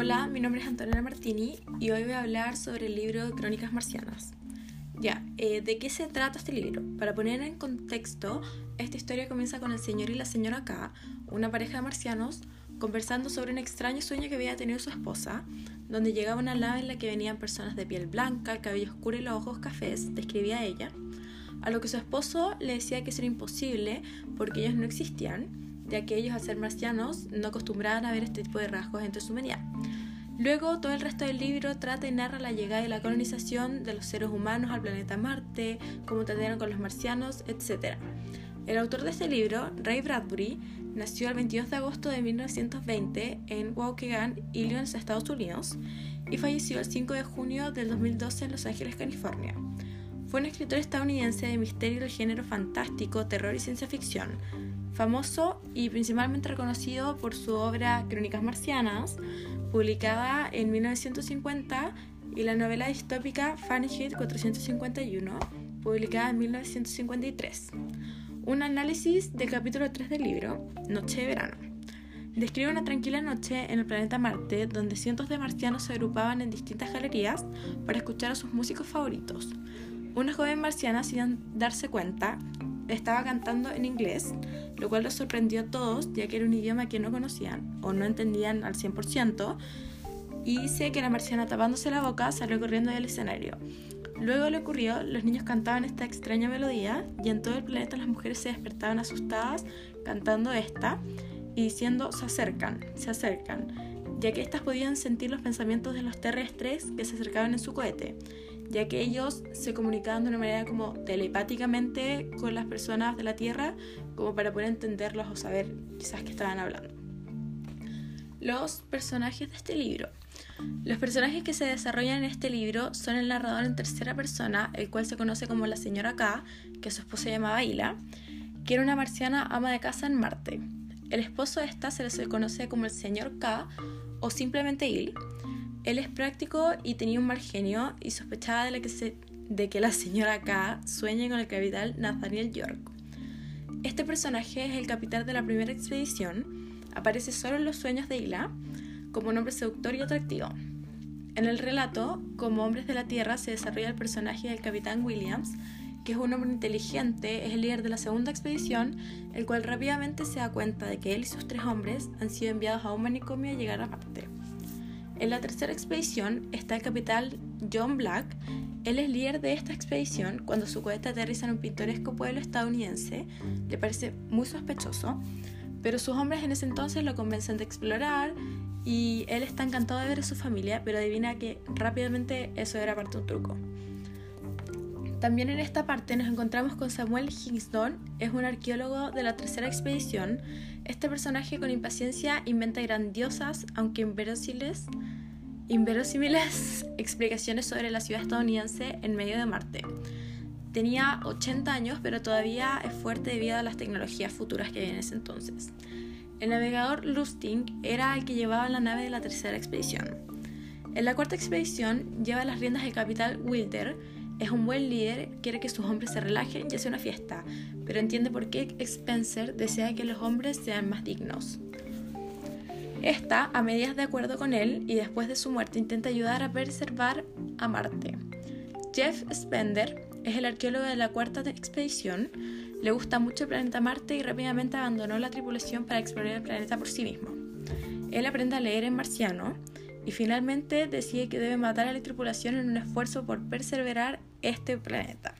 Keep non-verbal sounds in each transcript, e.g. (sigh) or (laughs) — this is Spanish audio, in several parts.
Hola, mi nombre es Antonella Martini y hoy voy a hablar sobre el libro Crónicas Marcianas. Ya, eh, ¿de qué se trata este libro? Para poner en contexto, esta historia comienza con el señor y la señora K, una pareja de marcianos, conversando sobre un extraño sueño que había tenido su esposa, donde llegaba una nave en la que venían personas de piel blanca, el cabello oscuro y los ojos cafés, describía ella, a lo que su esposo le decía que eso era imposible porque ellos no existían, ya que ellos al ser marcianos no acostumbraban a ver este tipo de rasgos entre su humanidad. Luego, todo el resto del libro trata y narra la llegada y la colonización de los seres humanos al planeta Marte, cómo trataron con los marcianos, etc. El autor de este libro, Ray Bradbury, nació el 22 de agosto de 1920 en Waukegan, Illinois, Estados Unidos, y falleció el 5 de junio del 2012 en Los Ángeles, California. Fue un escritor estadounidense de misterio del género fantástico, terror y ciencia ficción, famoso y principalmente reconocido por su obra Crónicas Marcianas, publicada en 1950, y la novela distópica Fahrenheit 451, publicada en 1953. Un análisis del capítulo 3 del libro, Noche de Verano. Describe una tranquila noche en el planeta Marte donde cientos de marcianos se agrupaban en distintas galerías para escuchar a sus músicos favoritos. Una joven marciana, sin darse cuenta, estaba cantando en inglés, lo cual los sorprendió a todos, ya que era un idioma que no conocían o no entendían al 100%, y dice que la marciana tapándose la boca salió corriendo del escenario. Luego le ocurrió, los niños cantaban esta extraña melodía y en todo el planeta las mujeres se despertaban asustadas cantando esta y diciendo se acercan, se acercan, ya que éstas podían sentir los pensamientos de los terrestres que se acercaban en su cohete ya que ellos se comunicaban de una manera como telepáticamente con las personas de la Tierra, como para poder entenderlos o saber quizás que estaban hablando. Los personajes de este libro. Los personajes que se desarrollan en este libro son el narrador en tercera persona, el cual se conoce como la señora K, que su esposa llamaba Ila, que era una marciana ama de casa en Marte. El esposo de esta se le conoce como el señor K o simplemente Il, él es práctico y tenía un mal genio y sospechaba de, que, la señora K sueñe con el capitán Nathaniel York. Este personaje es el capitán de la primera expedición, aparece solo en los sueños de Ila como un hombre seductor y atractivo. En el relato, como hombres de la Tierra, se desarrolla el personaje del capitán Williams, que es un hombre inteligente, es el líder de la segunda expedición, el cual rápidamente se da cuenta de que él y sus tres hombres han sido enviados a un manicomio a llegar a Marte. En la tercera expedición está el capitán John Black. Él es líder de esta expedición cuando su cohete aterriza en un pintoresco pueblo estadounidense. Le parece muy sospechoso, pero sus hombres en ese entonces lo convencen de explorar y él está encantado de ver a su familia, pero adivina que rápidamente eso era parte de un truco. También en esta parte nos encontramos con Samuel Hingston, es un arqueólogo de la tercera expedición. Este personaje con impaciencia inventa grandiosas, aunque inverosímiles, inverosímiles (laughs) explicaciones sobre la ciudad estadounidense en medio de Marte. Tenía 80 años, pero todavía es fuerte debido a las tecnologías futuras que había en ese entonces. El navegador Lustig era el que llevaba la nave de la tercera expedición. En la cuarta expedición lleva las riendas el capitán Wilder, es un buen líder, quiere que sus hombres se relajen y hace una fiesta, pero entiende por qué Spencer desea que los hombres sean más dignos. Está a medias de acuerdo con él y después de su muerte intenta ayudar a preservar a Marte. Jeff Spender es el arqueólogo de la cuarta expedición, le gusta mucho el planeta Marte y rápidamente abandonó la tripulación para explorar el planeta por sí mismo. Él aprende a leer en marciano y finalmente decide que debe matar a la tripulación en un esfuerzo por perseverar este planeta.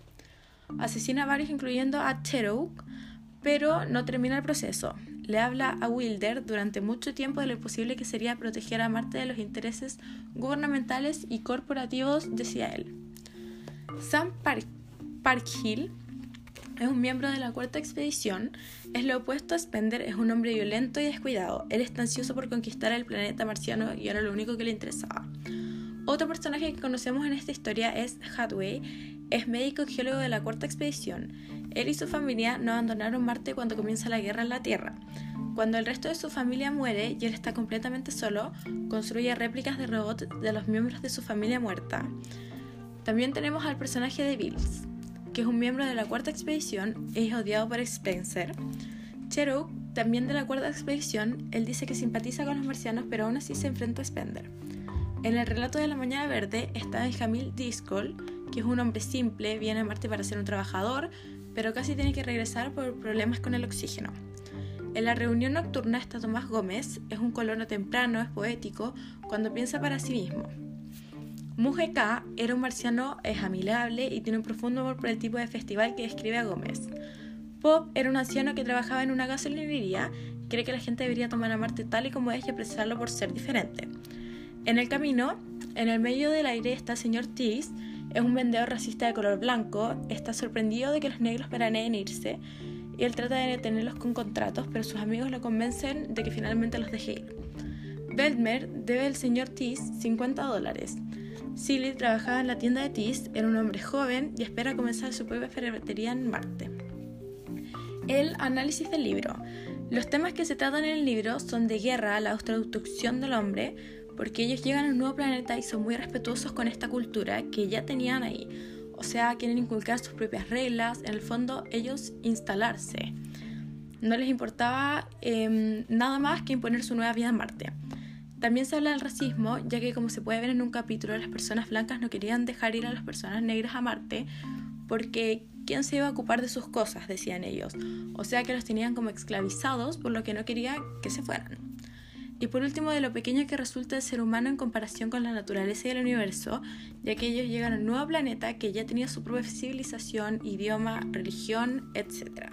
Asesina a varios incluyendo a Cherokee, pero no termina el proceso. Le habla a Wilder durante mucho tiempo de lo posible que sería proteger a Marte de los intereses gubernamentales y corporativos, decía él. Sam Parkhill es un miembro de la cuarta expedición, es lo opuesto a Spender, es un hombre violento y descuidado. Él está ansioso por conquistar el planeta marciano y era lo único que le interesaba. Otro personaje que conocemos en esta historia es Hathaway, es médico geólogo de la cuarta expedición. Él y su familia no abandonaron Marte cuando comienza la guerra en la Tierra. Cuando el resto de su familia muere y él está completamente solo, construye réplicas de robots de los miembros de su familia muerta. También tenemos al personaje de Bills, que es un miembro de la cuarta expedición, es odiado por Spencer. Cherokee también de la cuarta expedición, él dice que simpatiza con los marcianos, pero aún así se enfrenta a Spender. En el relato de la Mañana Verde está Benjamin Discol, que es un hombre simple, viene a Marte para ser un trabajador, pero casi tiene que regresar por problemas con el oxígeno. En la reunión nocturna está Tomás Gómez, es un colono temprano, es poético, cuando piensa para sí mismo. K. era un marciano, es amigable y tiene un profundo amor por el tipo de festival que describe a Gómez. Pop era un anciano que trabajaba en una gasolinería y cree que la gente debería tomar a Marte tal y como es y apreciarlo por ser diferente. En el camino, en el medio del aire está el señor Tis, es un vendedor racista de color blanco, está sorprendido de que los negros planeen irse y él trata de detenerlos con contratos, pero sus amigos lo convencen de que finalmente los deje ir. Belmer debe al señor Tis 50 dólares. Silly trabajaba en la tienda de Tis, era un hombre joven y espera comenzar su propia ferretería en Marte. El análisis del libro. Los temas que se tratan en el libro son de guerra, la autodestrucción del hombre, porque ellos llegan a un nuevo planeta y son muy respetuosos con esta cultura que ya tenían ahí. O sea, quieren inculcar sus propias reglas, en el fondo ellos instalarse. No les importaba em, nada más que imponer su nueva vida en Marte. También se habla del racismo, ya que como se puede ver en un capítulo, las personas blancas no querían dejar ir a las personas negras a Marte porque ¿quién se iba a ocupar de sus cosas? decían ellos. O sea que los tenían como esclavizados por lo que no querían que se fueran. Y por último, de lo pequeño que resulta el ser humano en comparación con la naturaleza y el universo, ya que ellos llegan a un nuevo planeta que ya tenía su propia civilización, idioma, religión, etc.